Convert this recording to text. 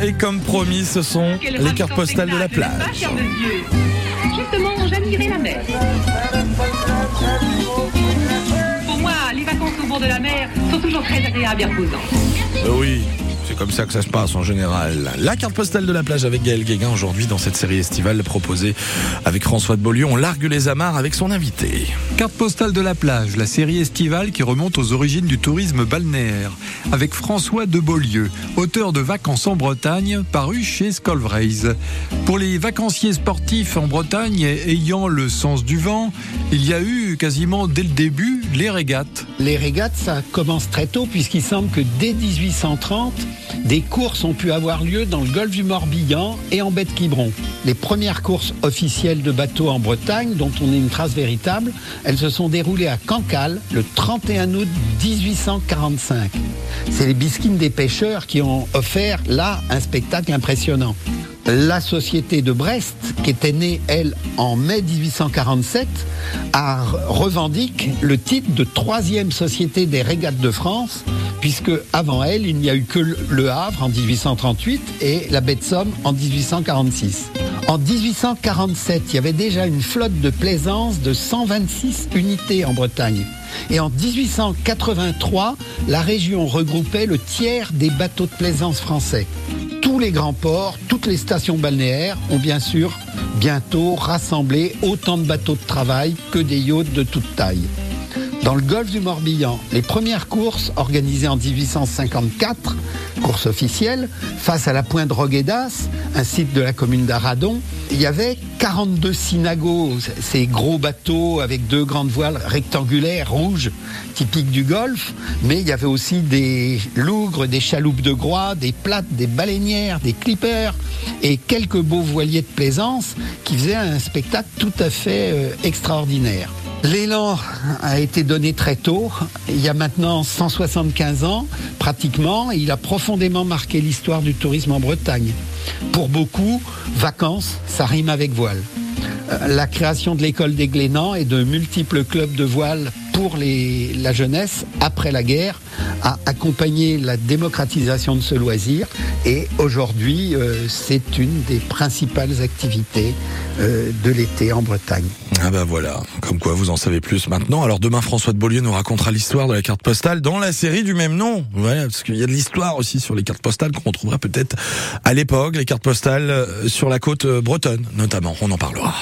Et comme promis, ce sont les cartes postales de la plage. Justement, j'admirais la mer. Pour moi, les vacances au bord de la mer sont toujours très agréables et reposantes. Euh, oui, c'est comme ça que ça se passe en général. La carte postale de la plage avec Gaël Guéguin aujourd'hui dans cette série estivale proposée avec François de Beaulieu. On largue les amarres avec son invité. Carte postale de la plage, la série estivale qui remonte aux origines du tourisme balnéaire, avec François de Beaulieu, auteur de Vacances en Bretagne, paru chez Scolvraise. Pour les vacanciers sportifs en Bretagne ayant le sens du vent, il y a eu quasiment dès le début les régates. Les régates, ça commence très tôt puisqu'il semble que dès 1830, des courses ont pu avoir lieu dans le golfe du Morbihan et en baie de Quiberon. Les premières courses officielles de bateaux en Bretagne, dont on a une trace véritable, elles se sont déroulées à Cancale le 31 août 1845. C'est les bisquines des pêcheurs qui ont offert là un spectacle impressionnant. La société de Brest, qui était née, elle, en mai 1847, a revendique le titre de troisième société des régates de France, puisque avant elle, il n'y a eu que le Havre en 1838 et la baie de Somme en 1846. En 1847, il y avait déjà une flotte de plaisance de 126 unités en Bretagne. Et en 1883, la région regroupait le tiers des bateaux de plaisance français. Tous les grands ports, toutes les stations balnéaires ont bien sûr bientôt rassemblé autant de bateaux de travail que des yachts de toute taille. Dans le golfe du Morbihan, les premières courses organisées en 1854, courses officielles, face à la pointe Roguedas, un site de la commune d'Aradon, il y avait 42 synagos, ces gros bateaux avec deux grandes voiles rectangulaires rouges, typiques du golfe, mais il y avait aussi des lougres, des chaloupes de groix, des plates, des baleinières, des clippers et quelques beaux voiliers de plaisance qui faisaient un spectacle tout à fait euh, extraordinaire. L'élan a été donné très tôt, il y a maintenant 175 ans pratiquement, il a profondément marqué l'histoire du tourisme en Bretagne. Pour beaucoup, vacances, ça rime avec voile. Euh, la création de l'école des Glénans et de multiples clubs de voile pour la jeunesse après la guerre a accompagné la démocratisation de ce loisir et aujourd'hui euh, c'est une des principales activités euh, de l'été en Bretagne. Ah bah voilà, comme quoi vous en savez plus maintenant. Alors demain François de Beaulieu nous racontera l'histoire de la carte postale dans la série du même nom. Voilà, parce qu'il y a de l'histoire aussi sur les cartes postales qu'on retrouvera peut-être à l'époque, les cartes postales sur la côte bretonne notamment. On en parlera.